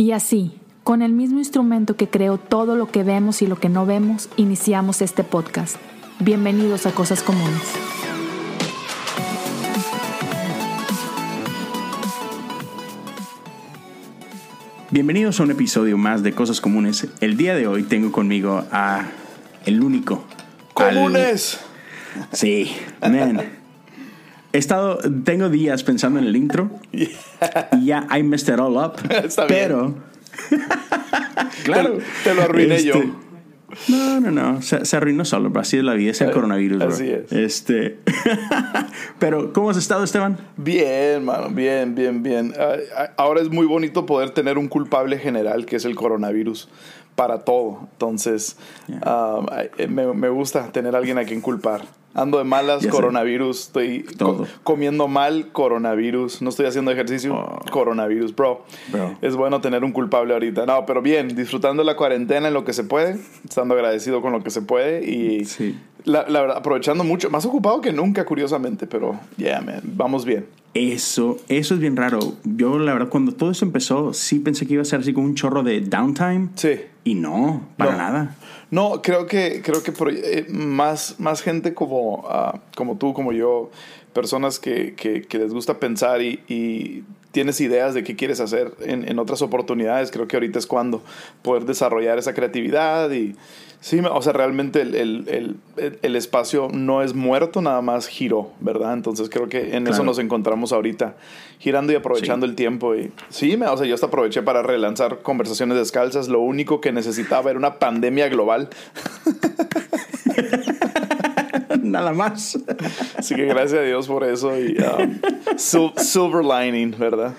Y así, con el mismo instrumento que creó todo lo que vemos y lo que no vemos, iniciamos este podcast. Bienvenidos a Cosas Comunes. Bienvenidos a un episodio más de Cosas Comunes. El día de hoy tengo conmigo a el único. al- ¡Comunes! Sí, man. He estado, tengo días pensando en el intro y ya I messed it all up. Está bien. pero, claro, Te, te lo arruiné Este, yo. No, no, no, se, se arruinó solo, así es la vida, es el Eh, coronavirus, bro. así es. Este, pero, ¿cómo has estado, Esteban? Bien, mano, bien, bien, bien. Ah, ahora es muy bonito poder tener un culpable general que es el coronavirus para todo. Entonces, ah, ay, me, me gusta tener a alguien a quien culpar. Ando de malas, Ya sé. coronavirus. Estoy Todo. co- comiendo mal, coronavirus. No estoy haciendo ejercicio, Oh. coronavirus, bro. Bro. Es bueno tener un culpable ahorita. No, pero bien, disfrutando la cuarentena en lo que se puede, estando agradecido con lo que se puede y Sí. la, la verdad, aprovechando mucho, más ocupado que nunca, curiosamente, pero yeah, man, vamos bien. Eso, eso es bien raro. Yo, la verdad, cuando todo eso empezó, sí pensé que iba a ser así como un chorro de downtime. Sí. Y no, para No. nada. No, creo que, creo que eh, más, más gente como, ah, como tú, como yo, personas que, que- que les gusta pensar y, y tienes ideas de qué quieres hacer en, en otras oportunidades, creo que ahorita es cuando poder desarrollar esa creatividad y sí, o sea, realmente el, el- el- el- espacio no es muerto, nada más giró, ¿verdad? Entonces creo que en eso nos encontramos ahorita, girando y aprovechando el tiempo y sí, me, o sea, yo hasta aproveché para relanzar conversaciones descalzas, lo único que necesitaba era una pandemia global. nada más. Así que gracias a Dios por eso y um, sil- silver lining, ¿verdad?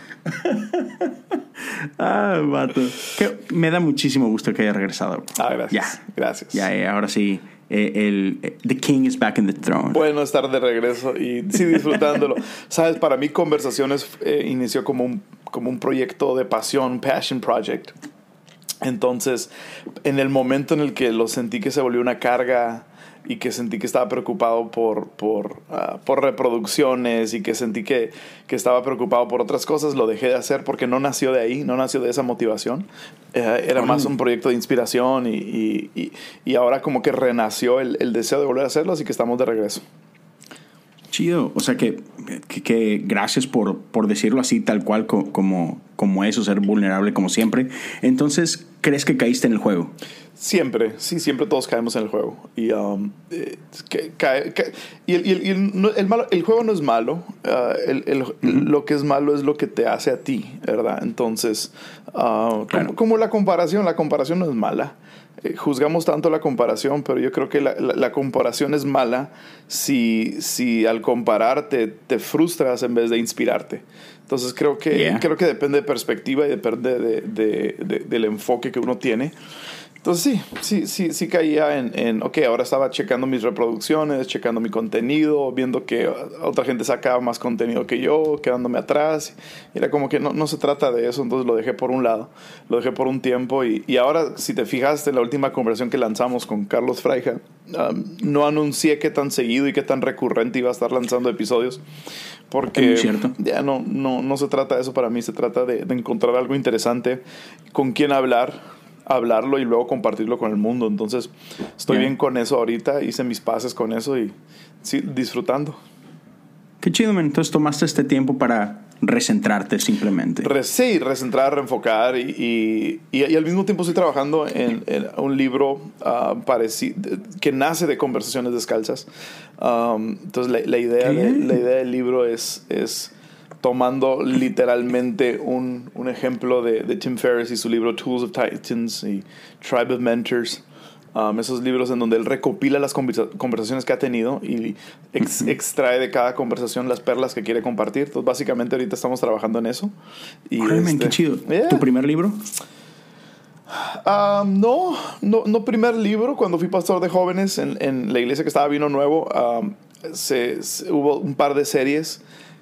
Ah, vato. Que me da muchísimo gusto que haya regresado. Ah, gracias. Ya. Gracias. Ya, eh, ahora sí. eh, el, eh, the king is back in the throne. Bueno estar de regreso y sí disfrutándolo. Sabes, para mí Conversaciones eh, inició como un, como un proyecto de pasión, passion project. Entonces, en el momento en el que lo sentí que se volvió una carga y que sentí que estaba preocupado por, por, ah, por reproducciones y que sentí que, que estaba preocupado por otras cosas, lo dejé de hacer porque no nació de ahí, no nació de esa motivación. Eh, era más un proyecto de inspiración y, y, y- y ahora como que renació el, el deseo de volver a hacerlo, así que estamos de regreso. Chido. O sea que, que, que gracias por, por decirlo así, tal cual co- como, como eso, ser vulnerable como siempre. Entonces, ¿crees que caíste en el juego? Siempre, sí, siempre todos caemos en el juego. Y, um, eh, que- cae- cae- y el, y el- y el- no- el malo- el juego no es malo. ah, Lo que es malo es lo que te hace a ti, ¿verdad? Entonces, Claro. como, como la comparación, la comparación no es mala. Eh, juzgamos tanto la comparación, pero yo creo que la, la- la comparación es mala si, si al compararte te frustras en vez de inspirarte. Entonces creo que, Yeah. creo que depende de perspectiva y depende de- de- de- del enfoque que uno tiene. Entonces sí, sí, sí, sí caía en, en, ok, ahora estaba checando mis reproducciones, checando mi contenido, viendo que otra gente sacaba más contenido que yo, quedándome atrás. Era como que no, no se trata de eso, entonces lo dejé por un lado, lo dejé por un tiempo. Y, y ahora, si te fijaste, en la última conversación que lanzamos con Carlos Fraija, um, no anuncié qué tan seguido y qué tan recurrente iba a estar lanzando episodios. Porque cierto. ya no, no, no se trata de eso para mí, se trata de, de encontrar algo interesante con quien hablar, hablarlo y luego compartirlo con el mundo. Entonces, estoy Ya. bien con eso ahorita, hice mis pases con eso y sí, disfrutando. Qué chido, man. Entonces tomaste este tiempo para recentrarte simplemente. Re- sí, recentrar, reenfocar y, y, y- y al mismo tiempo estoy trabajando en, en un libro pareci- que nace de conversaciones descalzas. Um, entonces la, la idea de- la idea del libro es, es tomando literalmente un, un ejemplo de, de Tim Ferriss y su libro Tools of Titans y Tribe of Mentors. Um, esos libros en donde él recopila las conversa- conversaciones que ha tenido y ex- extrae de cada conversación las perlas que quiere compartir. Entonces, básicamente, ahorita estamos trabajando en eso. Y este, qué chido. yeah. ¿Tu primer libro? Um, no, no, no primer libro. Cuando fui pastor de jóvenes en, en la iglesia que estaba vino nuevo, um, se, se- hubo un par de series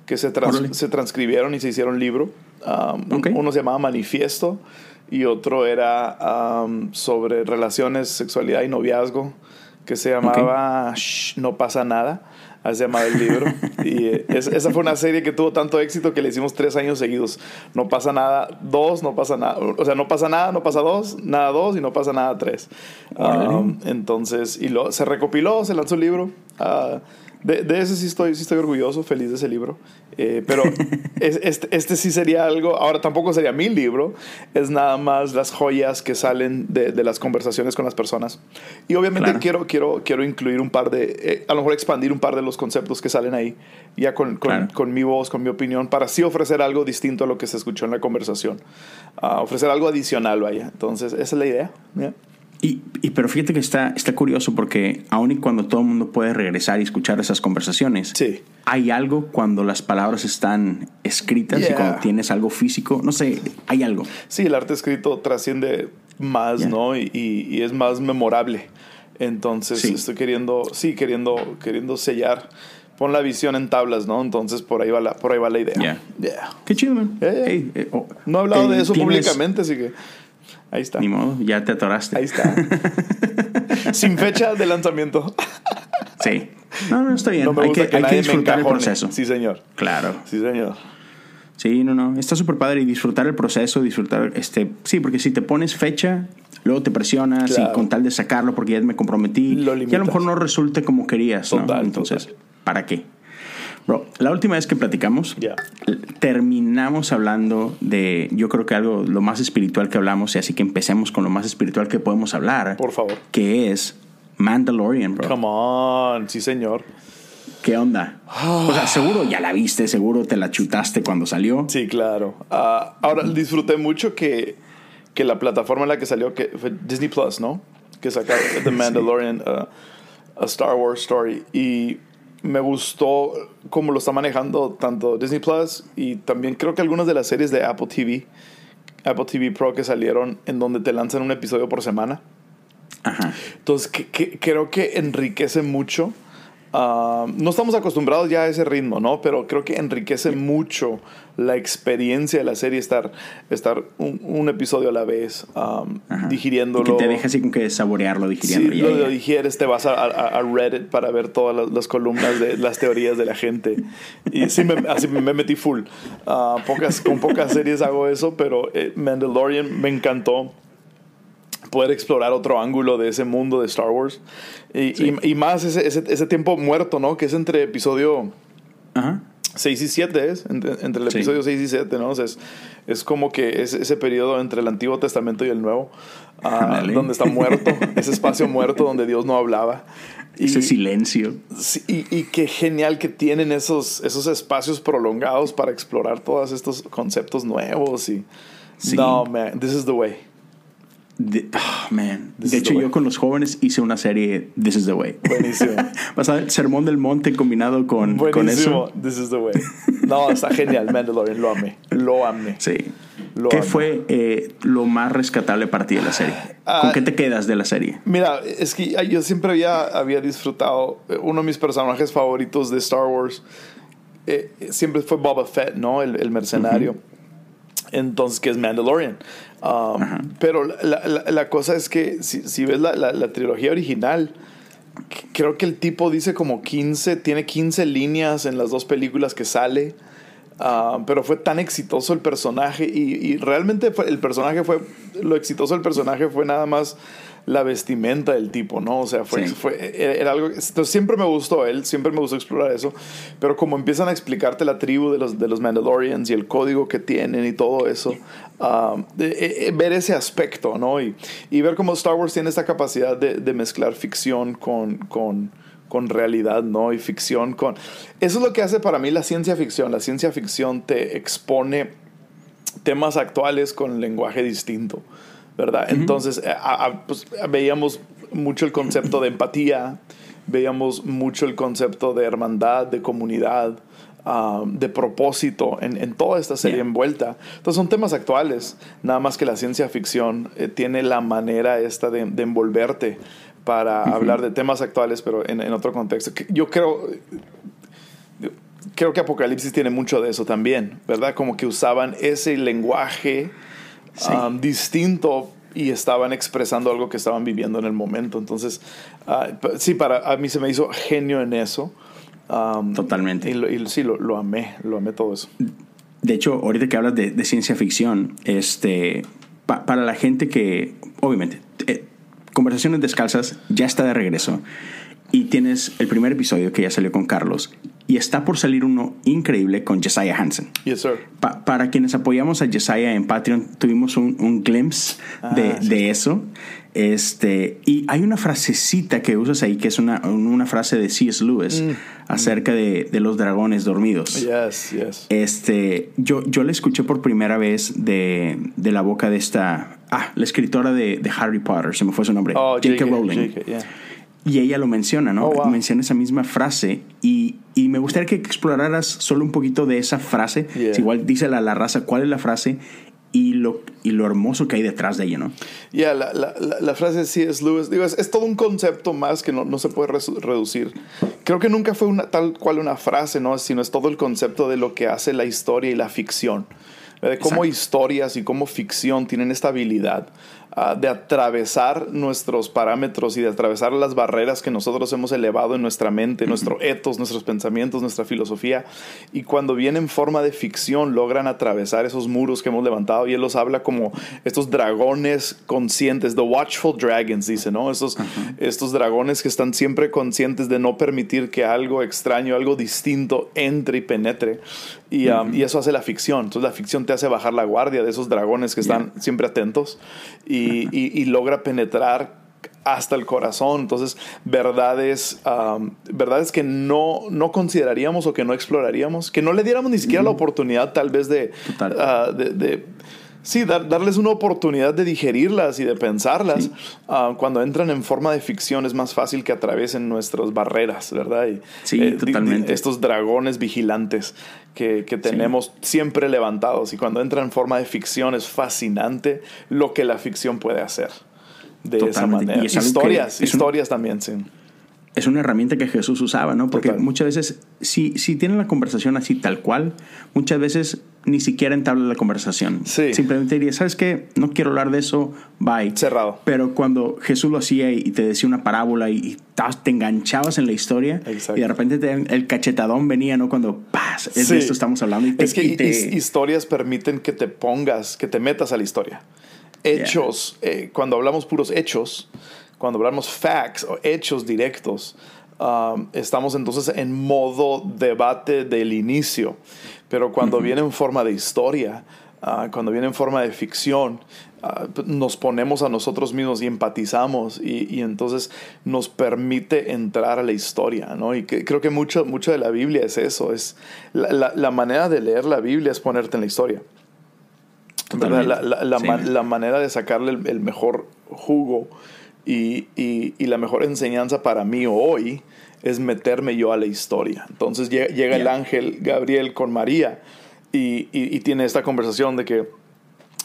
que se, trans- se transcribieron y se hicieron libro. Um, un- Ok. Uno se llamaba Manifiesto y otro era um, sobre relaciones, sexualidad y noviazgo, que se llamaba Shh, No pasa nada. Así se llamaba el libro. y eh, es- esa fue una serie que tuvo tanto éxito que le hicimos tres años seguidos. No pasa nada, dos, no pasa nada. O sea, no pasa nada, no pasa dos, nada dos y no pasa nada tres. Um, entonces, y lo, se recopiló, se lanzó el libro. Ah, de, de ese sí estoy, sí estoy orgulloso, feliz de ese libro. Eh, pero es- este, este sí sería algo, ahora tampoco sería mi libro, es nada más las joyas que salen de, de las conversaciones con las personas. Y obviamente Claro. quiero, quiero, quiero incluir un par de, eh, a lo mejor expandir un par de los conceptos que salen ahí, ya con, con, Claro. con mi voz, con mi opinión, para así ofrecer algo distinto a lo que se escuchó en la conversación. Ah, ofrecer algo adicional, vaya. Entonces, esa es la idea. Y, y- pero fíjate que está, está curioso porque aun y cuando todo el mundo puede regresar y escuchar esas conversaciones, Sí. hay algo cuando las palabras están escritas y Yeah. cuando tienes algo físico, no sé, hay algo. Sí, el arte escrito trasciende más. ¿no? Y, y- y es más memorable. Entonces, Sí. estoy queriendo, sí, queriendo, queriendo sellar. Pon la visión en tablas, ¿no? Entonces, por ahí va la, por ahí va la idea. Yeah. Qué chido, man. Hey, eh, oh, No he hablado eh, de eso tienes- públicamente, así que ahí está. Ni modo, ya te atoraste. Ahí está. Sin fecha de lanzamiento. Sí. No, no, está bien. No me hay gusta que, que, hay que disfrutar el proceso. Sí, señor. Claro. Sí, señor. Sí, no, no. Está súper padre y disfrutar el proceso, disfrutar, este, sí, porque si te pones fecha, luego te presionas Claro. y con tal de sacarlo porque ya me comprometí, Lo y a lo mejor no resulte como querías, ¿no? Total, Entonces, total. ¿para qué? Bro, la última vez que platicamos, terminamos hablando de, yo creo que algo, lo más espiritual que hablamos, y así que empecemos con lo más espiritual que podemos hablar, Por favor. que es Mandalorian, bro. Come on. Sí, señor. ¿Qué onda? O sea, seguro ya la viste, seguro te la chutaste cuando salió. Sí, claro. Ah, ahora disfruté mucho que, que la plataforma en la que salió, que fue Disney Plus, ¿no? Que sacaron The Mandalorian, uh, a Star Wars Story. Y me gustó cómo lo está manejando tanto Disney Plus y también creo que algunas de las series de Apple TV, Apple TV Pro que salieron, en donde te lanzan un episodio por semana. Ajá. Entonces, que, que- creo que enriquece mucho. Ah, no estamos acostumbrados ya a ese ritmo, ¿no? Pero creo que enriquece mucho la experiencia de la serie estar, estar un, un episodio a la vez, um, digiriéndolo. Y que te deja así como que saborearlo, Sí, digiriendo. Ya, lo, lo digieres, te vas a, a- a Reddit para ver todas las, las columnas de las teorías de la gente. Y sí, me, así me metí full. Ah, pocas, con pocas series hago eso, pero eh, Mandalorian me encantó poder explorar otro ángulo de ese mundo de Star Wars. Y, Sí. y- y más ese, ese, ese tiempo muerto, ¿no? Que es entre episodio Ajá. 6 y 7 es, entre, entre el Sí. episodio 6 y 7, ¿no? O sea, es, es como que es ese periodo entre el Antiguo Testamento y el Nuevo, ah, donde está muerto, ese espacio muerto donde Dios no hablaba. Y, Ese silencio. y, y qué genial que tienen esos, esos espacios prolongados para explorar todos estos conceptos nuevos. Y, Sí. No, man, this is the way. De, ah, man. De hecho, way. yo con los jóvenes hice una serie This is the Way. Buenísimo. Vas a ver Sermón del Monte combinado con, con Buenísimo. eso. This is the way. No, está genial, Mandalorian. Lo amé. Lo amé. Sí. Lo ¿Qué amo. fue eh, lo más rescatable para ti de la serie? ¿Con qué te quedas de la serie? Mira, es que yo siempre había, había disfrutado, eh, uno de mis personajes favoritos de Star Wars eh, siempre fue Boba Fett, ¿no? El, el mercenario. Entonces, que es Mandalorian. Um, pero la, la- la cosa es que si, si ves la, la- trilogía original, creo que el tipo dice como 15, tiene 15 líneas en las dos películas que sale. Ah, pero fue tan exitoso el personaje y, y realmente fue- el personaje fue, lo exitoso del personaje fue nada más la vestimenta del tipo, ¿no? O sea, fue, Sí. fue era, algo, entonces siempre me gustó él, siempre me gustó explorar eso, pero como empiezan a explicarte la tribu de los, de los Mandalorians y el código que tienen y todo eso, ah, de- eh, ver ese aspecto, ¿no? Y, y ver cómo Star Wars tiene esta capacidad de, de mezclar ficción con... con con realidad, ¿no? Y ficción con... Eso es lo que hace para mí la ciencia ficción. La ciencia ficción te expone temas actuales con lenguaje distinto, ¿verdad? Entonces, a- a- pues, veíamos mucho el concepto de empatía, veíamos mucho el concepto de hermandad, de comunidad, de propósito en, en toda esta serie Yeah. envuelta. Entonces son temas actuales, nada más que la ciencia ficción eh, tiene la manera esta de, de envolverte para hablar de temas actuales, pero en, en otro contexto. Yo creo, creo que Apocalipsis tiene mucho de eso también, ¿verdad? Como que usaban ese lenguaje Sí. um, distinto y estaban expresando algo que estaban viviendo en el momento. Entonces, ah, sí, para a mí se me hizo genio en eso. Um, Totalmente. Y, sí, lo, lo amé, lo amé todo eso. De hecho, ahorita que hablas de, de ciencia ficción, este, pa- para la gente que, obviamente, eh, Conversaciones Descalzas ya está de regreso y tienes el primer episodio que ya salió con Carlos y está por salir uno increíble con Jesiah Hansen. Yes, sir. Pa- para quienes apoyamos a Jesiah en Patreon, tuvimos un, un glimpse de, Ah, sí, de eso. Este, y hay una frasecita que usas ahí que es una, una frase de C.S. Lewis Mm. acerca de, de los dragones dormidos. Yes, yes. Este, yo, yo la escuché por primera vez de, de la boca de esta, ah, la escritora de, de Harry Potter, se me fue su nombre, Oh, J.K. Rowling. J.K., yeah. Y ella lo menciona, ¿no? Oh, wow. Menciona esa misma frase y, y me gustaría que exploraras solo un poquito de esa frase. Yeah. Si igual dísela a la raza cuál es la frase y lo, y lo hermoso que hay detrás de ella, ¿no? Ya, la, la, la, la frase de C.S. Lewis, digo, es, es todo un concepto más que no, no se puede reducir. Creo que nunca fue una, tal cual una frase, ¿no? Sino es todo el concepto de lo que hace la historia y la ficción. De cómo Exacto. historias y cómo ficción tienen esta habilidad ah, de atravesar nuestros parámetros y de atravesar las barreras que nosotros hemos elevado en nuestra mente, nuestro etos, nuestros pensamientos, nuestra filosofía. Y cuando vienen en forma de ficción, logran atravesar esos muros que hemos levantado. Y él los habla como estos dragones conscientes, the watchful dragons, dice, ¿no? Estos, estos dragones que están siempre conscientes de no permitir que algo extraño, algo distinto entre y penetre. Y, um, y eso hace la ficción. Entonces la ficción te hace bajar la guardia de esos dragones que están siempre atentos y, y- y logra penetrar hasta el corazón. Entonces, verdades, um, verdades que no, no consideraríamos o que no exploraríamos, que no le diéramos ni siquiera la oportunidad tal vez de, Total. de, de- sí, dar- darles una oportunidad de digerirlas y de pensarlas. Ah, cuando entran en forma de ficción es más fácil que atraviesen nuestras barreras, ¿verdad? Y, Sí, di- di- totalmente. estos dragones vigilantes que, que tenemos siempre levantados y cuando entran en forma de ficción es fascinante lo que la ficción puede hacer. De esa manera. Y es algo que Historias, un- historias también, sí. Es una herramienta que Jesús usaba, ¿no? Porque Total. muchas veces, si, si tienen la conversación así tal cual, muchas veces ni siquiera entabla la conversación. Sí. Simplemente diría, ¿sabes qué? No quiero hablar de eso, bye. Cerrado. Pero cuando Jesús lo hacía y te decía una parábola y, te enganchabas en la historia Exacto. y de repente te- el cachetadón venía, ¿no? Cuando, ¡paz! Es Sí. de esto estamos hablando. Y te, es que y te- his- historias permiten que te pongas, que te metas a la historia. Hechos, eh, cuando hablamos puros hechos, cuando hablamos facts o hechos directos, um, estamos entonces en modo debate del inicio. Pero cuando viene en forma de historia, ah, cuando viene en forma de ficción, ah, nos ponemos a nosotros mismos y empatizamos y, y entonces nos permite entrar a la historia, ¿no? Y que, creo que mucho, mucho de la Biblia es eso, es la, la- la manera de leer la Biblia es ponerte en la historia. La, la- la Sí. la manera de sacarle el, el mejor jugo y, y- y la mejor enseñanza para mí hoy es meterme yo a la historia. Entonces llega, llega el ángel Gabriel con María y tiene esta conversación de que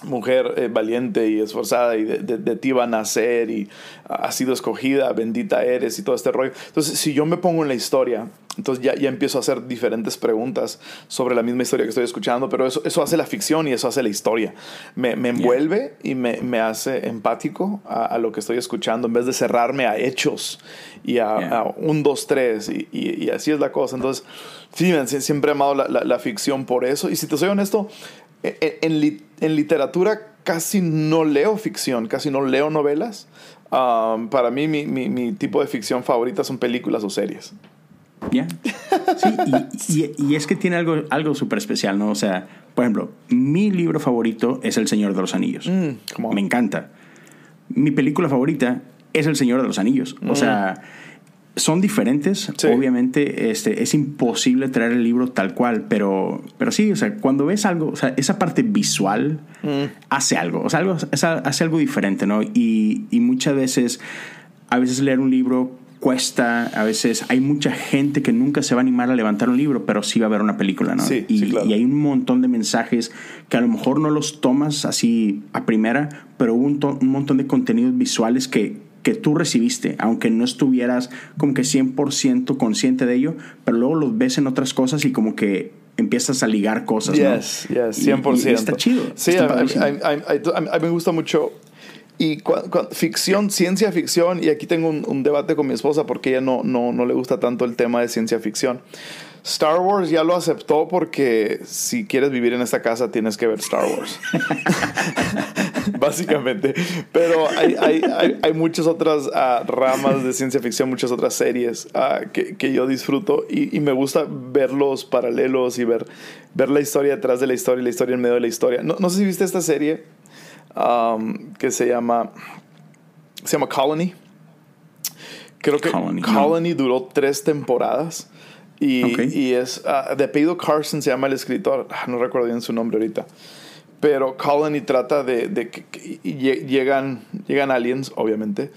mujer eh, valiente y esforzada y de, de- de ti va a nacer y ha sido escogida, bendita eres y todo este rollo. Entonces, si yo me pongo en la historia, entonces ya, ya empiezo a hacer diferentes preguntas sobre la misma historia que estoy escuchando, pero eso, eso hace la ficción y eso hace la historia. Me, me envuelve y me, me hace empático a, a lo que estoy escuchando en vez de cerrarme a hechos y a, Yeah. a un, dos, tres y, y- y así es la cosa. Entonces, sí, siempre he amado la, la- la ficción por eso. Y si te soy honesto, en, li- en literatura casi no leo ficción, casi no leo novelas. Um, para mí, mi, mi- mi tipo de ficción favorita son películas o series. ¿Ya? Sí, y, y- y es que tiene algo, algo súper especial, ¿no? O sea, por ejemplo, mi libro favorito es El Señor de los Anillos. Mm. Me encanta. Mi película favorita es El Señor de los Anillos. O sea, son diferentes. Sí. Obviamente, este, es imposible traer el libro tal cual, pero, pero sí, o sea, cuando ves algo, o sea, esa parte visual hace algo, o sea, algo, hace algo diferente, ¿no? Y, y muchas veces, a veces leer un libro cuesta, a veces hay mucha gente que nunca se va a animar a levantar un libro, pero sí va a ver una película, ¿no? Sí, y, sí, claro. y hay un montón de mensajes que a lo mejor no los tomas así a primera, pero hubo un, un montón de contenidos visuales que, que tú recibiste, aunque no estuvieras como que 100% consciente de ello, pero luego los ves en otras cosas y como que empiezas a ligar cosas, ¿no? Yes, yes, Y- 100%. y está chido. Sí, está a, mí me gusta mucho Y ficción, ciencia ficción, y aquí tengo un, debate con mi esposa porque ella no, no, no le gusta tanto el tema de ciencia ficción. Star Wars ya lo aceptó porque si quieres vivir en esta casa tienes que ver Star Wars. Básicamente. Pero hay, hay, hay, muchas otras ah, ramas de ciencia ficción, muchas otras series ah, que, que, yo disfruto y, y, me gusta ver los paralelos y ver, ver la historia detrás de la historia y la historia en medio de la historia. No, no sé si viste esta serie um, que se llama, se llama Colony. Creo que Colony, Colony duró tres temporadas. Y, y es uh, de apellido Carson se llama el escritor, ah, no recuerdo bien su nombre ahorita. Pero Colony trata de, de que llegan, llegan aliens, obviamente,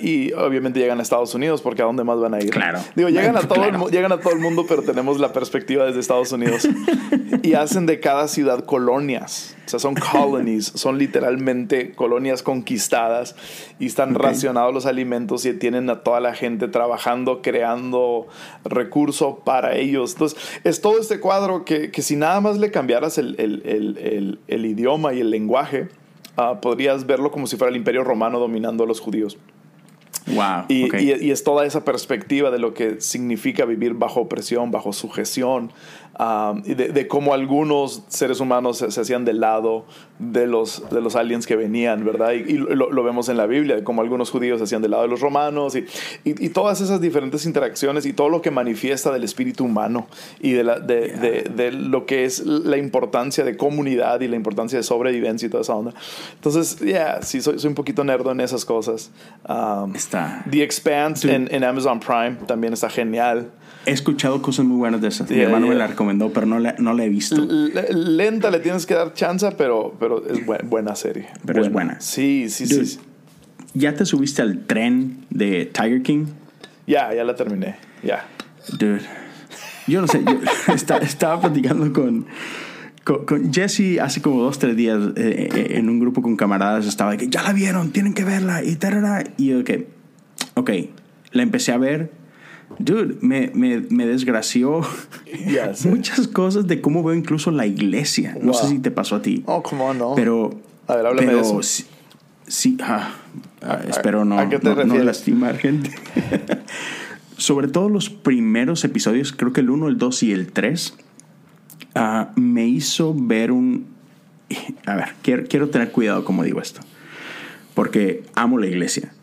y obviamente llegan a Estados Unidos, porque ¿a dónde más van a ir? Claro. Digo, llegan, a todo el, llegan a todo el mundo, pero tenemos la perspectiva desde Estados Unidos. y hacen de cada ciudad colonias. O sea, son colonies, son literalmente colonias conquistadas y están racionados los alimentos y tienen a toda la gente trabajando, creando recursos para ellos. Entonces, es todo este cuadro que, que si nada más le cambiaras el, el, el, el idioma y el lenguaje, uh, podrías verlo como si fuera el imperio romano dominando a los judíos. Wow, y, y, y, es toda esa perspectiva de lo que significa vivir bajo opresión, bajo sujeción, de, de, cómo algunos seres humanos se, hacían del lado de los, de los aliens que venían, ¿verdad? Y, lo, vemos en la Biblia, de cómo algunos judíos se hacían del lado de los romanos y, y, todas esas diferentes interacciones y todo lo que manifiesta del espíritu humano y de, la, de, de, lo que es la importancia de comunidad y la importancia de sobrevivencia y toda esa onda. Entonces, ya, yeah, sí, soy, soy, un poquito nerdo en esas cosas. está. The Expanse en, en Amazon Prime también está genial. He escuchado cosas muy buenas de esa. Mi hermano la recomendó, pero no la, no la he visto. lenta, le tienes que dar chance, pero, pero es buena, serie. Pero es buena. Sí, sí, sí. ¿Ya te subiste al tren de Tiger King? Ya, ya la terminé. Ya. Dude. Yo no sé. estaba platicando con, con, Jesse hace como dos, tres días eh, eh, en un grupo con camaradas. Estaba de que ya la vieron, tienen que verla. Y, tarara, y yo, que, ok, la empecé a ver Dude, me, me, me desgració muchas cosas de cómo veo incluso la iglesia. No sé si te pasó a ti. Oh, cómo no. Pero. A ver, háblame de eso. Sí, ah, ah, espero no, no, lastimar gente. Sobre todo los primeros episodios, creo que el 1, el 2 y el 3, ah, me hizo ver un. A ver, quiero, quiero tener cuidado como digo esto. Porque amo la iglesia.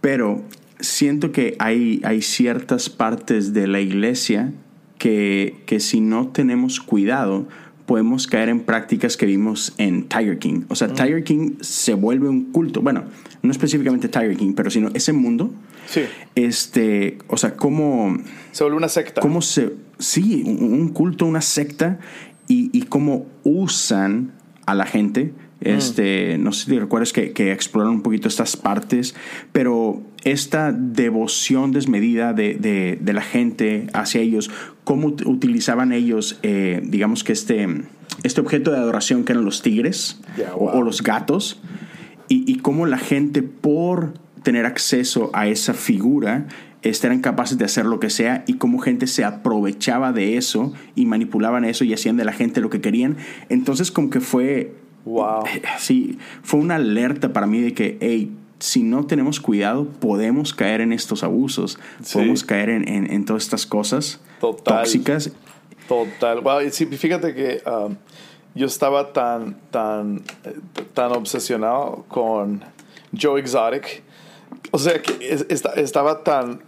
Pero siento que hay, hay ciertas partes de la iglesia que, que si no tenemos cuidado, podemos caer en prácticas que vimos en Tiger King. O sea, mm. Tiger King se vuelve un culto. Bueno, no específicamente Tiger King, pero sino ese mundo. Sí. Este, o sea, cómo... Se vuelve una secta. Cómo se... Sí, un culto, una secta. Y, y cómo usan a la gente este, No sé si recuerdas que, que exploran un poquito estas partes, pero esta devoción desmedida de, de, de la gente hacia ellos, cómo utilizaban ellos, eh, digamos que este, este objeto de adoración que eran los tigres o, los gatos, y, y cómo la gente por tener acceso a esa figura, este, eran capaces de hacer lo que sea y cómo gente se aprovechaba de eso y manipulaban eso y hacían de la gente lo que querían. Entonces como que fue Wow. Sí, fue una alerta para mí de que, hey, si no tenemos cuidado, podemos caer en estos abusos, podemos caer en, en, todas estas cosas tóxicas. Total. Wow, sí, fíjate que um, yo estaba tan, tan, tan obsesionado con Joe Exotic. O sea, que estaba tan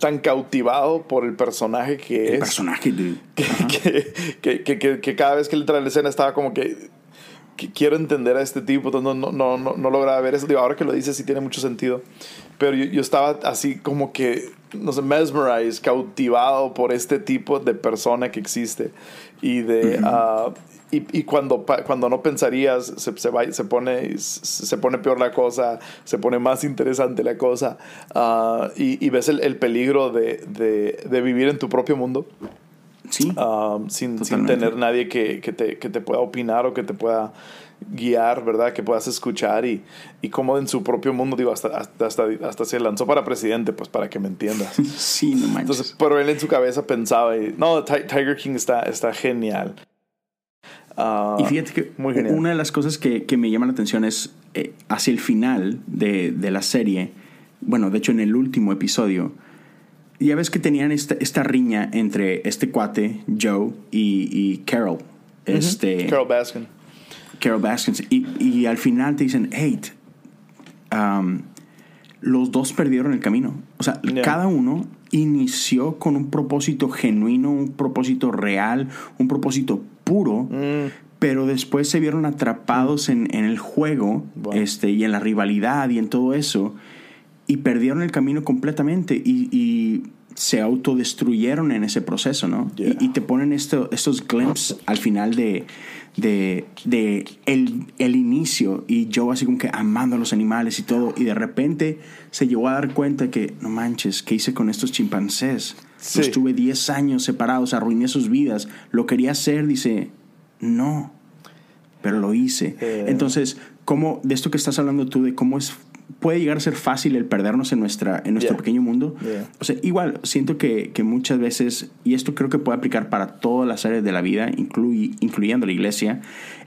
tan cautivado por el personaje que es. El personaje, dude. Que, que, que, que, cada vez que le trae la escena estaba como que quiero entender a este tipo, no, no, no, no, no lograba ver eso. Digo, ahora que lo dices sí tiene mucho sentido. Pero yo, yo, estaba así como que, no sé, mesmerized, cautivado por este tipo de persona que existe. Y de... Ah, y, y, cuando, cuando no pensarías, se, se, va, se, pone, se pone peor la cosa, se pone más interesante la cosa, uh, y, y, ves el, el peligro de, de, de, vivir en tu propio mundo. Sí. Um, sin, sin, tener nadie que, que, te, que, te, pueda opinar o que te pueda guiar, ¿verdad? Que puedas escuchar y, y como en su propio mundo, digo, hasta, hasta, hasta, se lanzó para presidente, pues para que me entiendas. sí, no manches. Entonces, pero él en su cabeza pensaba, y, no, Tiger King está, está genial. Ah, y fíjate que una de las cosas que, que me llama la atención es eh, hacia el final de, de, la serie, bueno, de hecho en el último episodio, ya ves que tenían esta, esta riña entre este cuate, Joe, y, y Carol. Este, Carol Baskin. Carol Baskin. Y, y, al final te dicen, hey, um, los dos perdieron el camino. O sea, cada uno inició con un propósito genuino, un propósito real, un propósito puro, mm. pero después se vieron atrapados en, en el juego este, y en la rivalidad y en todo eso, y perdieron el camino completamente y, y se autodestruyeron en ese proceso, ¿no? Y, te ponen esto, estos glimpses al final de, de, de el, el, inicio y yo así como que amando a los animales y todo, y de repente se llegó a dar cuenta que, no manches, ¿qué hice con estos chimpancés? Estuve 10 años separados, arruiné sus vidas, lo quería hacer, dice, no, pero lo hice. Eh. Entonces, ¿cómo, de esto que estás hablando tú, de cómo es puede llegar a ser fácil el perdernos en, nuestra, en nuestro pequeño mundo. O sea, igual, siento que, que, muchas veces, y esto creo que puede aplicar para todas las áreas de la vida, incluyendo la iglesia,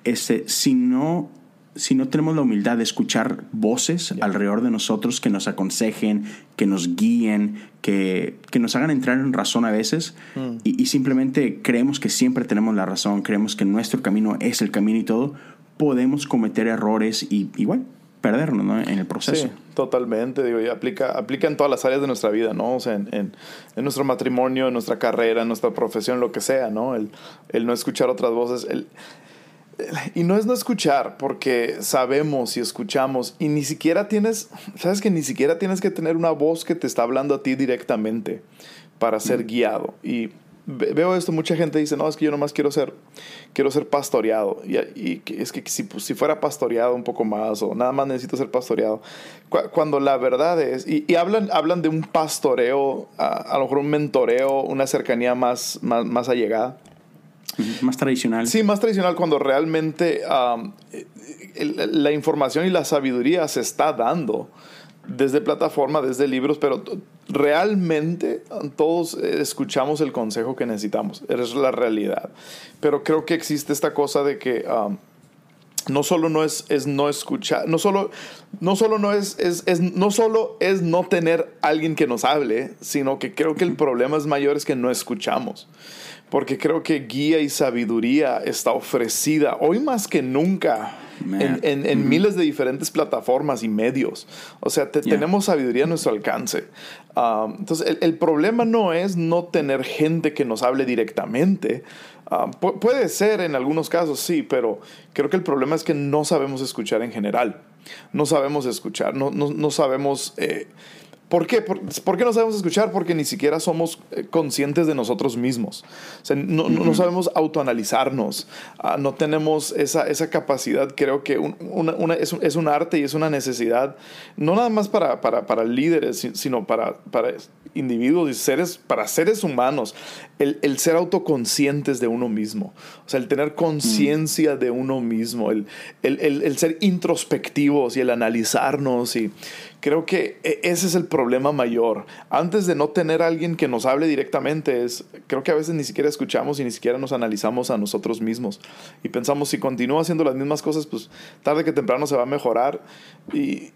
este, si no si no tenemos la humildad de escuchar voces alrededor de nosotros que nos aconsejen, que nos guíen, que, que nos hagan entrar en razón a veces mm. y, simplemente creemos que siempre tenemos la razón, creemos que nuestro camino es el camino y todo, podemos cometer errores y igual perdernos ¿no? en el proceso. Sí, totalmente, digo, y aplica, aplica en todas las áreas de nuestra vida, ¿no? O sea, en, en, en nuestro matrimonio, en nuestra carrera, en nuestra profesión, lo que sea, ¿no? El, el no escuchar otras voces, el, y no es no escuchar, porque sabemos y escuchamos, y ni siquiera tienes, sabes que ni siquiera tienes que tener una voz que te está hablando a ti directamente para ser guiado. Y veo esto, mucha gente dice, no, es que yo nomás quiero ser, quiero ser pastoreado. Y, y es que si, pues, si, fuera pastoreado un poco más, o nada más necesito ser pastoreado. Cuando la verdad es, y, y hablan, hablan de un pastoreo, a, a, lo mejor un mentoreo, una cercanía más, más, más allegada. Más tradicional. Sí, más tradicional cuando realmente la información y la sabiduría se está dando desde plataforma, desde libros, pero realmente todos escuchamos el consejo que necesitamos. Es la realidad. Pero creo que existe esta cosa de que no solo no es, es, no escuchar, no solo, no solo no es, es, es, no solo es no tener alguien que nos hable, sino que creo que el problema es mayor es que no escuchamos porque creo que guía y sabiduría está ofrecida hoy más que nunca en, en, miles de diferentes plataformas y medios. O sea, tenemos sabiduría a nuestro alcance. Um, entonces, el, el, problema no es no tener gente que nos hable directamente. Um, puede ser en algunos casos, sí, pero creo que el problema es que no sabemos escuchar en general. No sabemos escuchar, no, no, no sabemos... Eh, ¿Por qué? ¿Por, qué no sabemos escuchar? Porque ni siquiera somos eh, conscientes de nosotros mismos. O sea, no, no, sabemos autoanalizarnos. Ah, no tenemos esa, esa capacidad. Creo que una, una, es, es, un arte y es una necesidad, no nada más para, para, para líderes, sino para, para individuos y seres, para seres humanos, el, el, ser autoconscientes de uno mismo. O sea, el tener conciencia de uno mismo, el, el, el, ser introspectivos y el analizarnos y Creo que e, ese es el problema mayor. Antes de no tener a alguien que nos hable directamente, es, creo que a veces ni siquiera escuchamos y ni siquiera nos analizamos a nosotros mismos. Y pensamos, si continúo haciendo las mismas cosas, pues tarde que temprano se va a mejorar. Y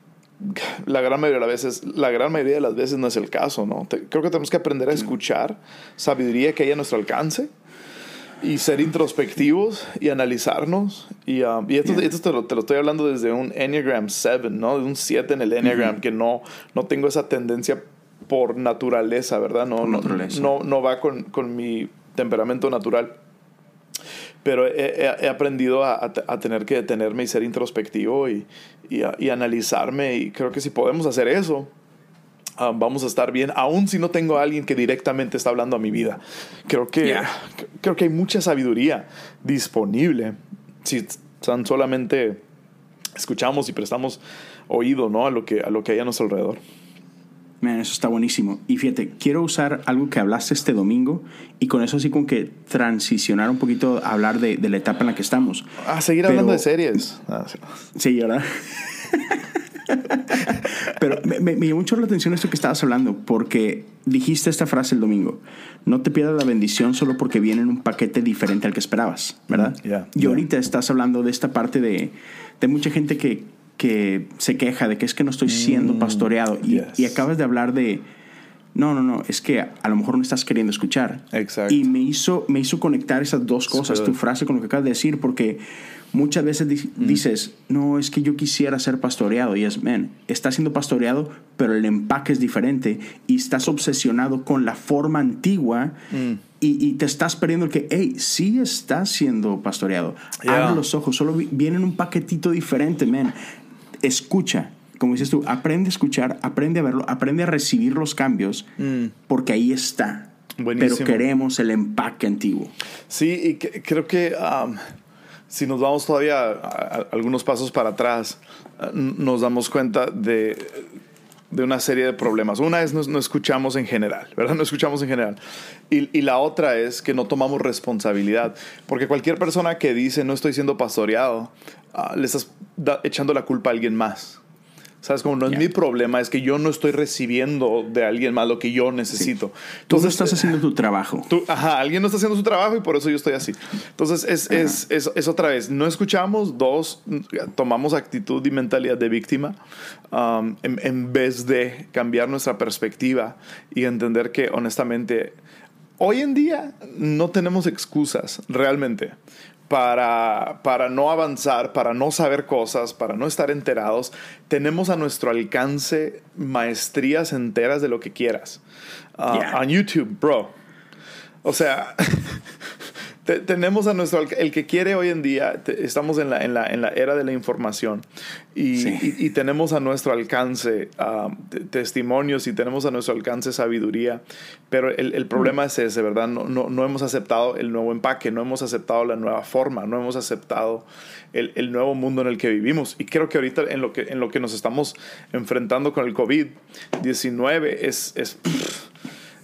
la gran mayoría de las veces, la gran mayoría de las veces no es el caso, ¿no? creo que tenemos que aprender a escuchar sabiduría que hay a nuestro alcance y ser introspectivos y analizarnos. Y, um, y esto, esto te, lo, te, lo, estoy hablando desde un Enneagram 7, ¿no? De un 7 en el Enneagram, que no, no tengo esa tendencia por naturaleza, ¿verdad? No, no, no, no, va con, con, mi temperamento natural. Pero he, he aprendido a, a, tener que detenerme y ser introspectivo y, y, y analizarme. Y creo que si podemos hacer eso, Ah, vamos a estar bien, aun si no tengo a alguien que directamente está hablando a mi vida. Creo que, creo que hay mucha sabiduría disponible si tan solamente escuchamos y prestamos oído ¿no? a, lo que, a lo que hay a nuestro alrededor. eso está buenísimo. Y fíjate, quiero usar algo que hablaste este domingo y con eso así como que transicionar un poquito a hablar de, de la etapa en la que estamos. A seguir hablando de series. Ah, sí, ¿verdad? Pero me, me, me, llamó mucho la atención esto que estabas hablando, porque dijiste esta frase el domingo. No te pierdas la bendición solo porque viene en un paquete diferente al que esperabas, ¿verdad? Yeah, y yeah. ahorita estás hablando de esta parte de, de mucha gente que, que se queja de que es que no estoy siendo pastoreado. Y, yes. y acabas de hablar de, no, no, no, es que a lo mejor no estás queriendo escuchar. Exacto. Y me hizo, me hizo conectar esas dos cosas, tu frase con lo que acabas de decir, porque muchas veces di- dices, no, es que yo quisiera ser pastoreado. Y es, man, estás siendo pastoreado, pero el empaque es diferente y estás obsesionado con la forma antigua y, y te estás perdiendo el que, hey, sí estás siendo pastoreado. Yeah. Abre los ojos, solo vi- viene en un paquetito diferente, man. Escucha. Como dices tú, aprende a escuchar, aprende a verlo, aprende a recibir los cambios, porque ahí está. Buenísimo. Pero queremos el empaque antiguo. Sí, y que- creo que um, si nos vamos todavía algunos pasos para atrás, uh, nos damos cuenta de, de una serie de problemas. Una es no, no escuchamos en general, ¿verdad? No escuchamos en general. Y, y la otra es que no tomamos responsabilidad. Porque cualquier persona que dice no estoy siendo pastoreado, ah, le estás echando la culpa a alguien más. ¿Sabes? Como no es mi problema, es que yo no estoy recibiendo de alguien más lo que yo necesito. Tú no estás haciendo tu trabajo. Tú- ajá, alguien no está haciendo su trabajo y por eso yo estoy así. Entonces, es, es, es, es otra vez, no escuchamos, dos, tomamos actitud y mentalidad de víctima um, en, en vez de cambiar nuestra perspectiva y entender que honestamente, hoy en día no tenemos excusas realmente. Para, para no avanzar, para no saber cosas, para no estar enterados, tenemos a nuestro alcance maestrías enteras de lo que quieras. Ah, Yeah. On YouTube, bro. O sea, te- tenemos a nuestro el que quiere hoy en día, te- estamos en la, en, la, en la era de la información y, Sí. y- y tenemos a nuestro alcance te- testimonios y tenemos a nuestro alcance sabiduría, pero el, el problema es ese, ¿verdad? No, no, no hemos aceptado el nuevo empaque, no hemos aceptado la nueva forma, no hemos aceptado el, el nuevo mundo en el que vivimos. Y creo que ahorita en lo que, en lo que nos estamos enfrentando con el COVID-19 es, es,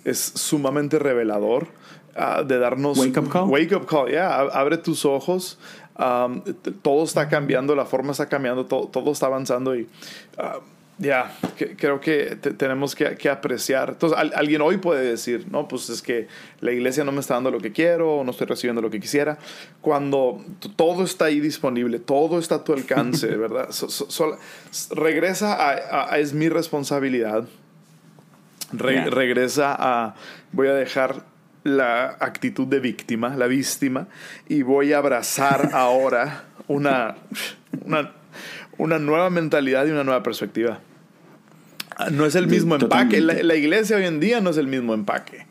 es sumamente revelador ah, de darnos... Wake up call. Wake up call, yeah. Ab- Abre tus ojos. Um, todo está cambiando, la forma está cambiando, todo, todo está avanzando y ah, ya, que- creo que te- tenemos que, que apreciar. Entonces, al- alguien hoy puede decir, no, pues es que la iglesia no me está dando lo que quiero, o no estoy recibiendo lo que quisiera. Cuando todo está ahí disponible, todo está a tu alcance, ¿verdad? So- so- sol- regresa a, a- a es mi responsabilidad. Re- Yeah. Regresa a, voy a dejar la actitud de víctima, la víctima, y voy a abrazar ahora una, una, una nueva mentalidad y una nueva perspectiva. Ah, No es el mismo empaque. La, iglesia hoy en día no es el mismo empaque.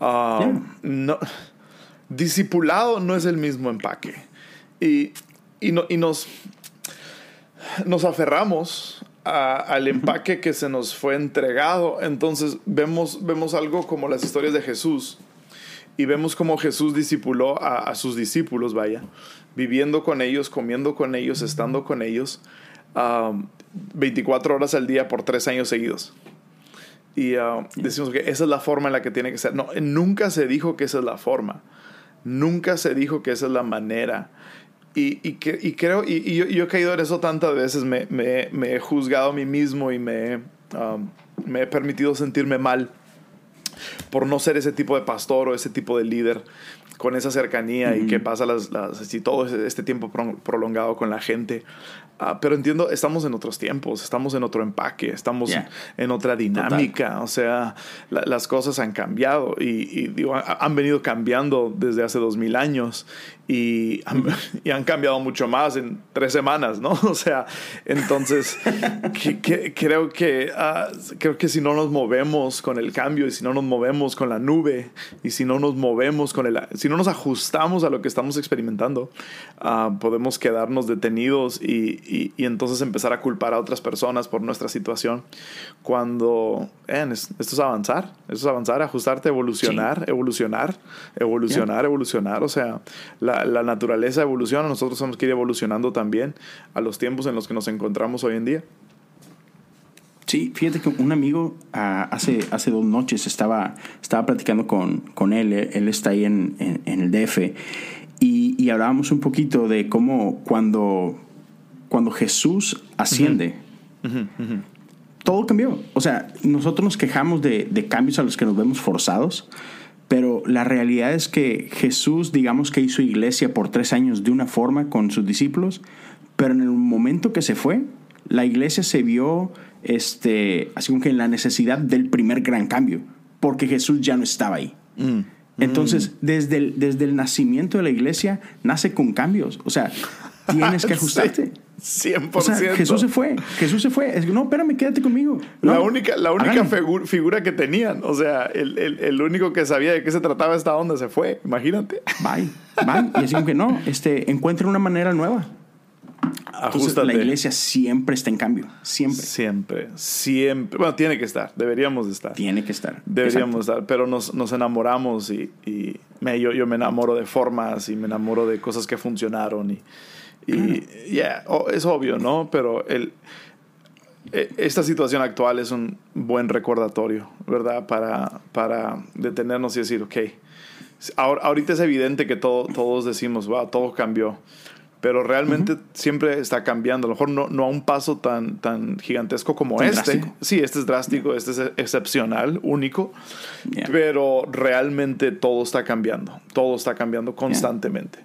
Ah, Yeah. no, discipulado no es el mismo empaque. Y, y, no- y nos, nos aferramos a- al empaque que se nos fue entregado. Entonces vemos, vemos algo como las historias de Jesús. Y vemos cómo Jesús discipuló a, sus discípulos, vaya, viviendo con ellos, comiendo con ellos, estando con ellos, um, 24 horas al día por tres años seguidos. Y uh, decimos que esa es la forma en la que tiene que ser. No, nunca se dijo que esa es la forma. Nunca se dijo que esa es la manera. Y, y, que- y creo, y, yo, yo he caído en eso tantas veces, me, me- me he juzgado a mí mismo y me, um, me he permitido sentirme mal por no ser ese tipo de pastor o ese tipo de líder con esa cercanía y que pasa las, las, así todo este tiempo pro- prolongado con la gente. Ah, pero entiendo, estamos en otros tiempos, estamos en otro empaque, estamos Yeah. en otra dinámica, o sea, la- las cosas han cambiado y, y digo, ha- han venido cambiando desde hace dos mil años y han, y han cambiado mucho más en tres semanas, ¿no? O sea, entonces que- que- creo, que, ah, creo que si no nos movemos con el cambio y si no nos movemos con la nube y si no nos movemos con el, si no nos ajustamos a lo que estamos experimentando, ah, podemos quedarnos detenidos y, y- y entonces empezar a culpar a otras personas por nuestra situación cuando es- esto es avanzar, esto es avanzar, ajustarte, evolucionar, evolucionar, evolucionar, evolucionar, o sea, la, la naturaleza evoluciona, nosotros tenemos que ir evolucionando también a los tiempos en los que nos encontramos hoy en día. Sí, fíjate que un amigo ah, hace, hace dos noches estaba, estaba platicando con, con él, él él está ahí en, en- en el DF, y, y hablábamos un poquito de cómo cuando, cuando Jesús asciende, Todo cambió. O sea, nosotros nos quejamos de, de cambios a los que nos vemos forzados, pero la realidad es que Jesús, digamos que hizo iglesia por tres años de una forma con sus discípulos, pero en el momento que se fue, la iglesia se vio este, así como que en la necesidad del primer gran cambio, porque Jesús ya no estaba ahí. Mm. Entonces, desde, el, desde el nacimiento de la iglesia, nace con cambios. O sea, tienes que ajustarte. Sí, 100%. O sea, Jesús se fue, Jesús se fue. Es, no, espérame, quédate conmigo. No, la única, la única figu- figura que tenían, o sea, el, el- el único que sabía de qué se trataba esta onda se fue, imagínate. Bye, bye. Y así como que no, este, encuentra una manera nueva. Entonces, la iglesia siempre está en cambio. Siempre. Siempre, siempre. Bueno, tiene que estar, deberíamos de estar. Tiene que estar. Deberíamos Exacto. estar, pero nos, nos enamoramos y, y me- yo, yo me enamoro de formas y me enamoro de cosas que funcionaron y, y ya, o- es obvio, ¿no? Pero el, e- esta situación actual es un buen recordatorio, ¿verdad? Para, para detenernos y decir, ok, ahora, ahorita es evidente que todo, todos decimos, wow, todo cambió. Pero realmente siempre está cambiando. A lo mejor no, no a un paso tan, tan gigantesco como Tan este. drástico. Sí, este es drástico, este es excepcional, único. Yeah. Pero realmente todo está cambiando. Todo está cambiando constantemente.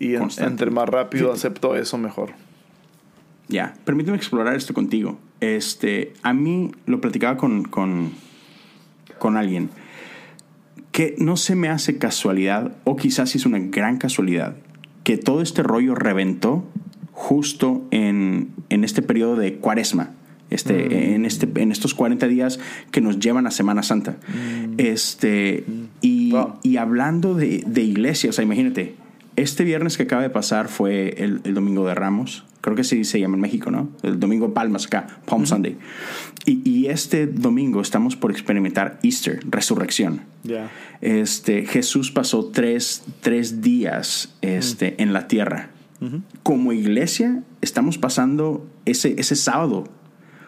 Y en- entre más rápido acepto eso, mejor. Ya, permíteme explorar esto contigo. Este, a mí lo platicaba con, con, con alguien que no se me hace casualidad, o quizás es una gran casualidad, que todo este rollo reventó justo en, en este periodo de cuaresma. Este, en, este, en estos 40 días que nos llevan a Semana Santa. Este, y, Wow. y hablando de, de iglesia, o sea, imagínate, este viernes que acaba de pasar fue el, el Domingo de Ramos. Creo que sí se llama en México, ¿no? El Domingo Palmas acá, Palm Sunday. Y, y este domingo estamos por experimentar Easter, resurrección. Ya. Este, Jesús pasó tres, tres días este, en la tierra. Como iglesia, estamos pasando ese, ese sábado.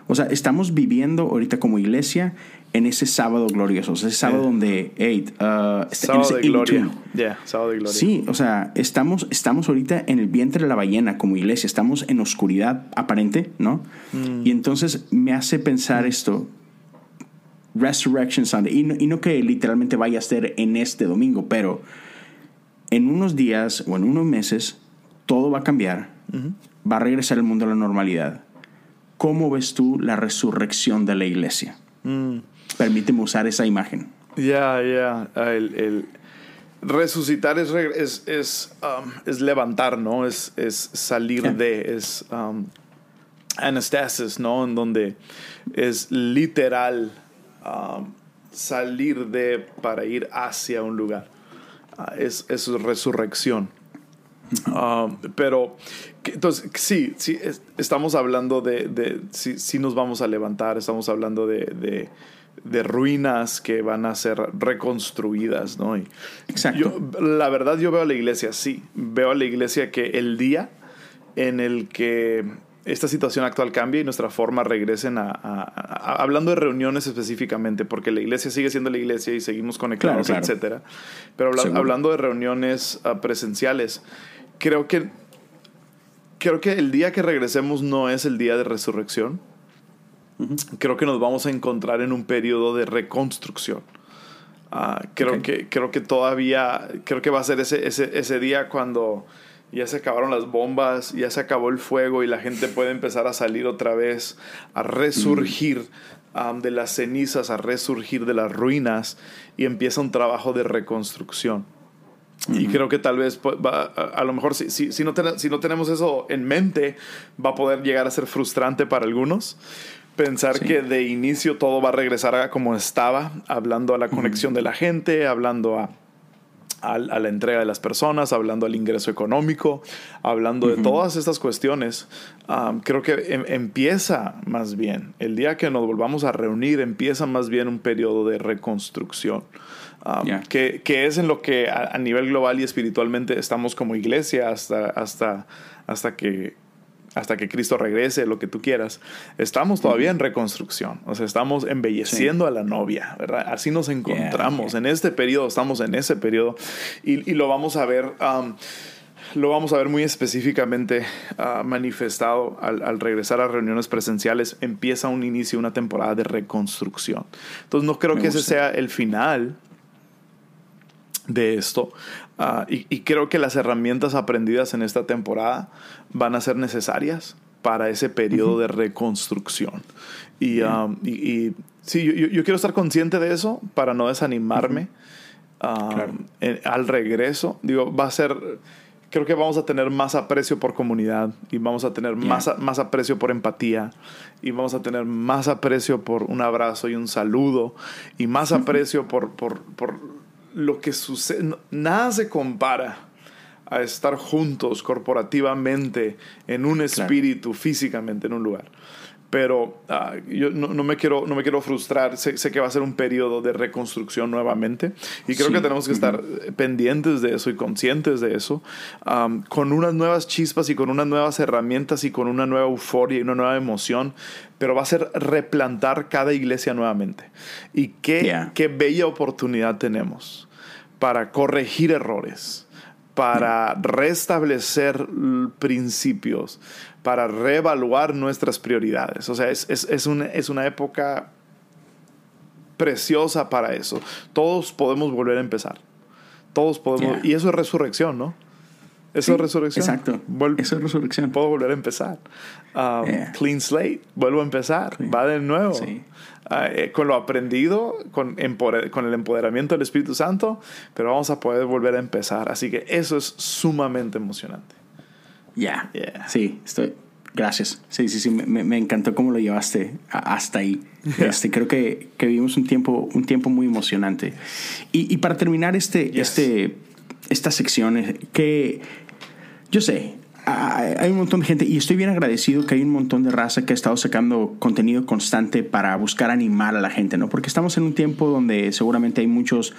O sea, estamos viviendo ahorita como iglesia en ese sábado glorioso. Ese sábado donde, hey, uh, en Sábado de gloria. Ya, sábado de gloria. Sí, o sea, estamos, estamos ahorita en el vientre de la ballena como iglesia, estamos en oscuridad aparente, ¿no? Mm. Y entonces me hace pensar esto, Resurrection Sunday, y no, y no que literalmente vaya a ser en este domingo, pero en unos días o en unos meses todo va a cambiar, va a regresar el mundo a la normalidad. ¿Cómo ves tú la resurrección de la iglesia? Permíteme usar esa imagen. Ya, ya. Ah, El, el resucitar es, es, es, um, es levantar, ¿no? Es, es salir de, es um, anastasis, ¿no? En donde es literal um, salir de para ir hacia un lugar. Ah, es, es resurrección. Um, pero, entonces, sí, sí, es- estamos hablando de, de sí, sí nos vamos a levantar, estamos hablando de, de, de ruinas que van a ser reconstruidas, ¿no? Y Exacto. yo- la verdad, yo veo a la iglesia así, veo a la iglesia que el día en el que esta situación actual cambie y nuestra forma regresen a, a- a- hablando de reuniones específicamente, porque la iglesia sigue siendo la iglesia y seguimos conectados, Claro, claro. etcétera. Pero habla- hablando de reuniones ah, presenciales, creo que creo que el día que regresemos no es el día de resurrección. Creo que nos vamos a encontrar en un periodo de reconstrucción. Ah, creo, Ok. que, creo que todavía, creo que va a ser ese, ese, ese día cuando ya se acabaron las bombas, ya se acabó el fuego y la gente puede empezar a salir otra vez, a resurgir um, de las cenizas, a resurgir de las ruinas y empieza un trabajo de reconstrucción. Y creo que tal vez va, a, a lo mejor si, si, si no ten- si no tenemos eso en mente, va a poder llegar a ser frustrante para algunos. Pensar Sí. que de inicio todo va a regresar a como estaba, hablando a la conexión de la gente, hablando a, a, a la entrega de las personas, hablando al ingreso económico, hablando de todas estas cuestiones. Um, creo que em- empieza más bien, el día que nos volvamos a reunir, empieza más bien un periodo de reconstrucción. Um, que, que es en lo que a, a nivel global y espiritualmente estamos como iglesia hasta, hasta, hasta que hasta que Cristo regrese, lo que tú quieras, estamos todavía en reconstrucción, o sea, estamos embelleciendo a la novia, ¿verdad? Así nos encontramos, yeah. en este periodo, estamos en ese periodo y, y lo vamos a ver. um, lo vamos a ver muy específicamente ah, manifestado al, regresar a reuniones presenciales. Empieza un inicio, una temporada de reconstrucción. Entonces no creo que ese sea el final de esto. Ah, y, creo que las herramientas aprendidas en esta temporada van a ser necesarias para ese periodo de reconstrucción. Y, y, sí, yo, quiero estar consciente de eso para no desanimarme al regreso. Digo, va a ser creo que vamos a tener más aprecio por comunidad y vamos a tener más, más aprecio por empatía y vamos a tener más aprecio por un abrazo y un saludo y más aprecio por, por, por lo que sucede. Nada se compara a estar juntos corporativamente en un espíritu, físicamente en un lugar pero ah, yo no, me quiero, no me quiero frustrar. Sé, sé, que va a ser un periodo de reconstrucción nuevamente y creo que tenemos que estar pendientes de eso y conscientes de eso, con unas nuevas chispas y con unas nuevas herramientas y con una nueva euforia y una nueva emoción, pero va a ser replantar cada iglesia nuevamente. Y qué, qué bella oportunidad tenemos para corregir errores para restablecer principios, para reevaluar nuestras prioridades. O sea, es, es, es, una, es una época preciosa para eso. Todos podemos volver a empezar. Todos podemos. Y eso es resurrección, ¿no? Eso es resurrección. Exacto. eso es resurrección. Puedo volver a empezar. Um, clean slate. Vuelvo a empezar. Va de nuevo. Ah, eh, con lo aprendido, con, con el empoderamiento del Espíritu Santo, pero vamos a poder volver a empezar. Así que eso es sumamente emocionante. Ya. Sí, estoy. Gracias. Sí, sí, sí. Me, me encantó cómo lo llevaste hasta ahí. Este, creo que, que, vivimos un tiempo, un tiempo muy emocionante. Y, y para terminar este, este, esta sección, eh, que yo sé, hay un montón de gente y estoy bien agradecido que hay un montón de raza que ha estado sacando contenido constante para buscar animar a la gente, ¿no? Porque estamos en un tiempo donde seguramente hay muchos,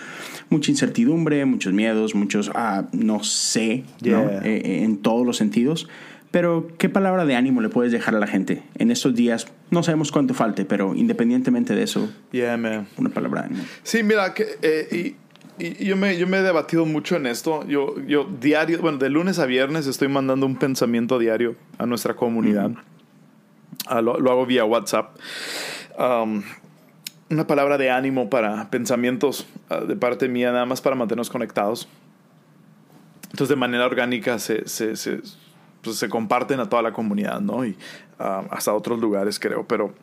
mucha incertidumbre, muchos miedos, muchos, ah, no sé, ¿no? Eh, eh, en todos los sentidos. Pero, ¿qué palabra de ánimo le puedes dejar a la gente en estos días? No sabemos cuánto falte, pero independientemente de eso, una palabra de ánimo. Sí, mira, que, eh, y yo me, yo me he debatido mucho en esto. Yo, yo diario, bueno, de lunes a viernes estoy mandando un pensamiento diario a nuestra comunidad. Ah, lo, hago vía WhatsApp. Um, una palabra de ánimo para pensamientos ah, de parte mía, nada más para mantenernos conectados. Entonces, de manera orgánica se, se, se, pues, se comparten a toda la comunidad, ¿no? Y ah, hasta otros lugares, creo. Pero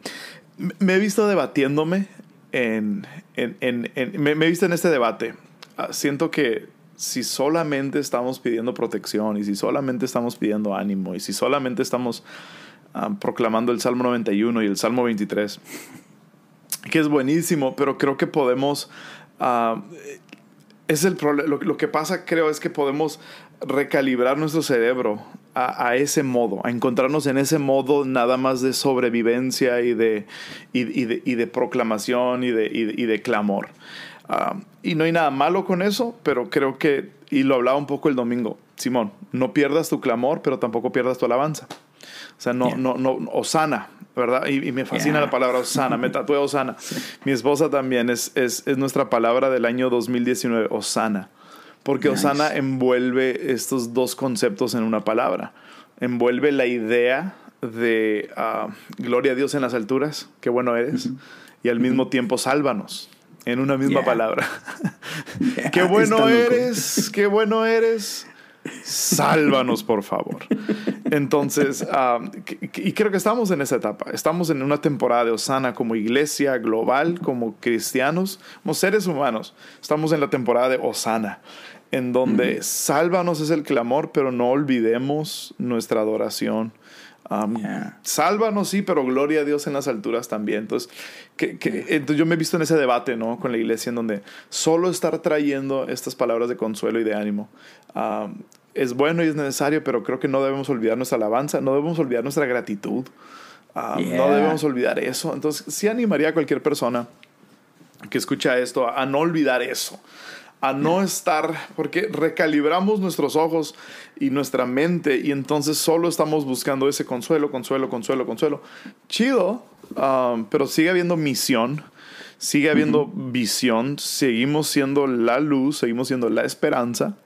me he visto debatiéndome en, en, en, me, he visto en este debate. Ah, siento que si solamente estamos pidiendo protección y si solamente estamos pidiendo ánimo y si solamente estamos ah, proclamando el Salmo 91 y el Salmo 23, que es buenísimo, pero creo que podemos... Uh, es el lo, que pasa creo es que podemos recalibrar nuestro cerebro a, ese modo, a encontrarnos en ese modo nada más de sobrevivencia y de, y, de, y de, proclamación y de, y de clamor. Ah, y no hay nada malo con eso, pero creo que, y lo hablaba un poco el domingo, Simón, no pierdas tu clamor, pero tampoco pierdas tu alabanza. O sea, no, no, no, Osana, ¿verdad? Y, me fascina la palabra Osana, me tatué Osana. Mi esposa también es, es, es, nuestra palabra del año 2019, Osana. Porque Osana envuelve estos dos conceptos en una palabra. Envuelve la idea de ah, gloria a Dios en las alturas, qué bueno eres, y al mismo tiempo sálvanos en una misma palabra. qué bueno eres, qué bueno eres. Sálvanos, por favor. Entonces, y creo que estamos en esa etapa. Estamos en una temporada de Osana como iglesia global, como cristianos, como seres humanos. Estamos en la temporada de Osana en donde sálvanos es el clamor, pero no olvidemos nuestra adoración. Um, sálvanos, sí, pero gloria a Dios en las alturas también. Entonces, que, entonces, yo me he visto en ese debate ¿no? con la iglesia en donde solo estar trayendo estas palabras de consuelo y de ánimo um, es bueno y es necesario, pero creo que no debemos olvidar nuestra alabanza, no debemos olvidar nuestra gratitud, um, no debemos olvidar eso. Entonces, sí animaría a cualquier persona que escucha esto a no olvidar eso a no estar, porque recalibramos nuestros ojos y nuestra mente y entonces solo estamos buscando ese consuelo, consuelo, consuelo, consuelo. Chido, um, pero sigue habiendo misión, sigue habiendo visión, seguimos siendo la luz, seguimos siendo la esperanza.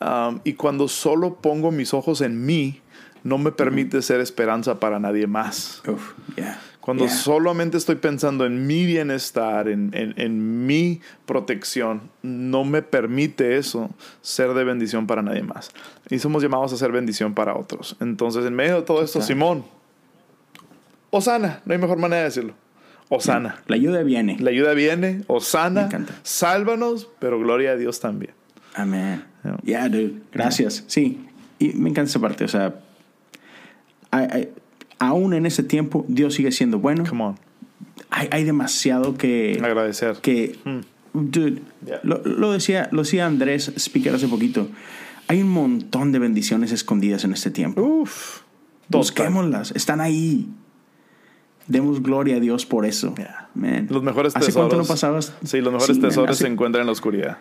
Um, y cuando solo pongo mis ojos en mí, no me permite ser esperanza para nadie más. Uf, yeah. Cuando Yeah. solamente estoy pensando en mi bienestar, en, en- en mi protección, no me permite eso ser de bendición para nadie más. Y somos llamados a ser bendición para otros. Entonces, en medio de todo esto. Simón, Osana, no hay mejor manera de decirlo. Osana. La ayuda viene. La ayuda viene, Me Osana, encanta. sálvanos, pero gloria a Dios también. Amén. Yeah. Dude. Gracias. Sí. Y me encanta esa parte. O sea, hay- aún en ese tiempo, Dios sigue siendo bueno. Come on, Hay, hay demasiado que. agradecer. que dude, Yeah. lo, lo decía, lo decía Andrés Speaker hace poquito. Hay un montón de bendiciones escondidas en este tiempo. Uf. Busquémoslas. Están ahí. Demos gloria a Dios por eso. Yeah. Man. Los mejores ¿Hace tesoros. cuánto no pasabas? Sí, los mejores Sí, man, tesoros hace- se encuentran en la oscuridad.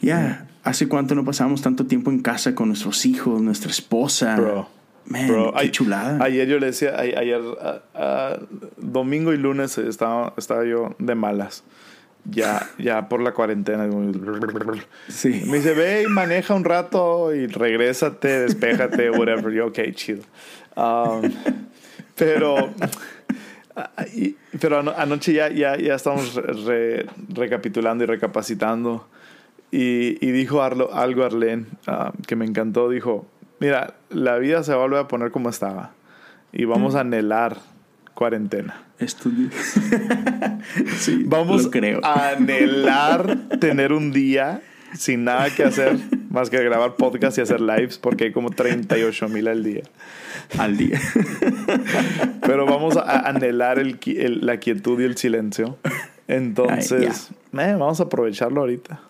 Ya, ¿hace cuánto no pasamos tanto tiempo en casa con nuestros hijos, nuestra esposa? Bro. Man, Bro, qué ay- chulada. Ayer yo le decía, a- ayer, a- a- domingo y lunes estaba, estaba yo de malas. Ya, ya por la cuarentena. sí. Me dice, ve y maneja un rato y regrésate, despéjate, whatever. Yo, ok, chido. Um, pero, pero ano- anoche ya, ya, ya estamos re- recapitulando y recapacitando. Y, y dijo Arlo- algo Arlene ah, que me encantó. Dijo, mira, la vida se va a volver a poner como estaba. Y vamos a anhelar cuarentena. Estudié. sí, Vamos creo. a anhelar tener un día sin nada que hacer más que grabar podcast y hacer lives porque hay como 38 mil al día. Al día. Pero vamos a anhelar el, qui- el- la quietud y el silencio. Entonces, eh, vamos a aprovecharlo ahorita.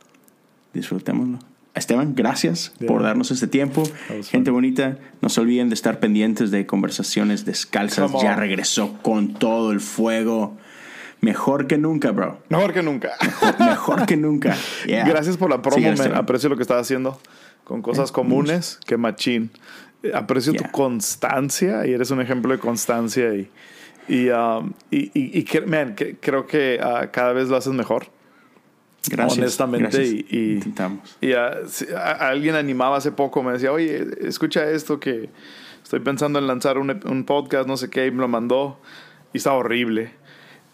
Disfrutémoslo. Esteban, gracias Yeah. por darnos este tiempo. Gente bonita, no se olviden de estar pendientes de conversaciones descalzas. Ya regresó con todo el fuego. Mejor que nunca, bro. Mejor que nunca. Mejor que nunca. Yeah. Gracias por la promo, man. Aprecio lo que estás haciendo con cosas Eh, comunes. Que machín. Eh, Aprecio tu constancia y eres un ejemplo de constancia. Y, y, um, y, y- y que- man, que- creo que ah, cada vez lo haces mejor. Gracias. honestamente, gracias. y- y- Intentamos. Y si- a- alguien animaba hace poco, me decía, oye, escucha esto que estoy pensando en lanzar un, un podcast, no sé qué, y me lo mandó y está horrible.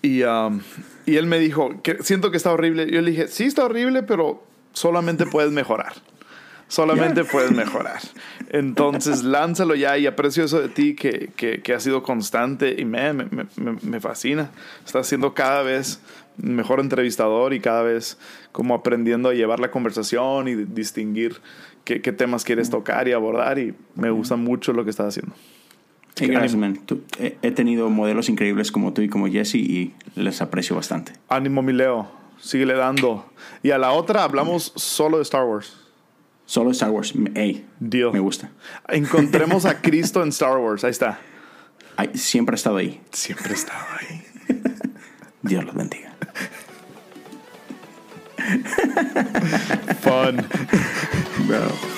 Y, um, y él me dijo, que siento que está horrible. Yo le dije, sí está horrible, pero solamente puedes mejorar. Solamente puedes mejorar. Entonces, lánzalo ya y aprecio eso de ti que, que, que has sido constante y me, me, me- me fascina. Estás siendo cada vez mejor entrevistador y cada vez como aprendiendo a llevar la conversación y distinguir qué, qué temas quieres tocar y abordar y me gusta mucho lo que estás haciendo. Sí, gracias, man. Tú- he, he tenido modelos increíbles como tú y como Jesse y les aprecio bastante. Ánimo, mi Leo. Síguele dando. Y a la otra hablamos solo de Star Wars. Solo Star Wars. Hey, Deal. me gusta. Encontremos a Cristo en Star Wars. Ahí está. Ay, siempre ha estado ahí. Siempre estaba ahí. Dios los bendiga. Fun. Bro.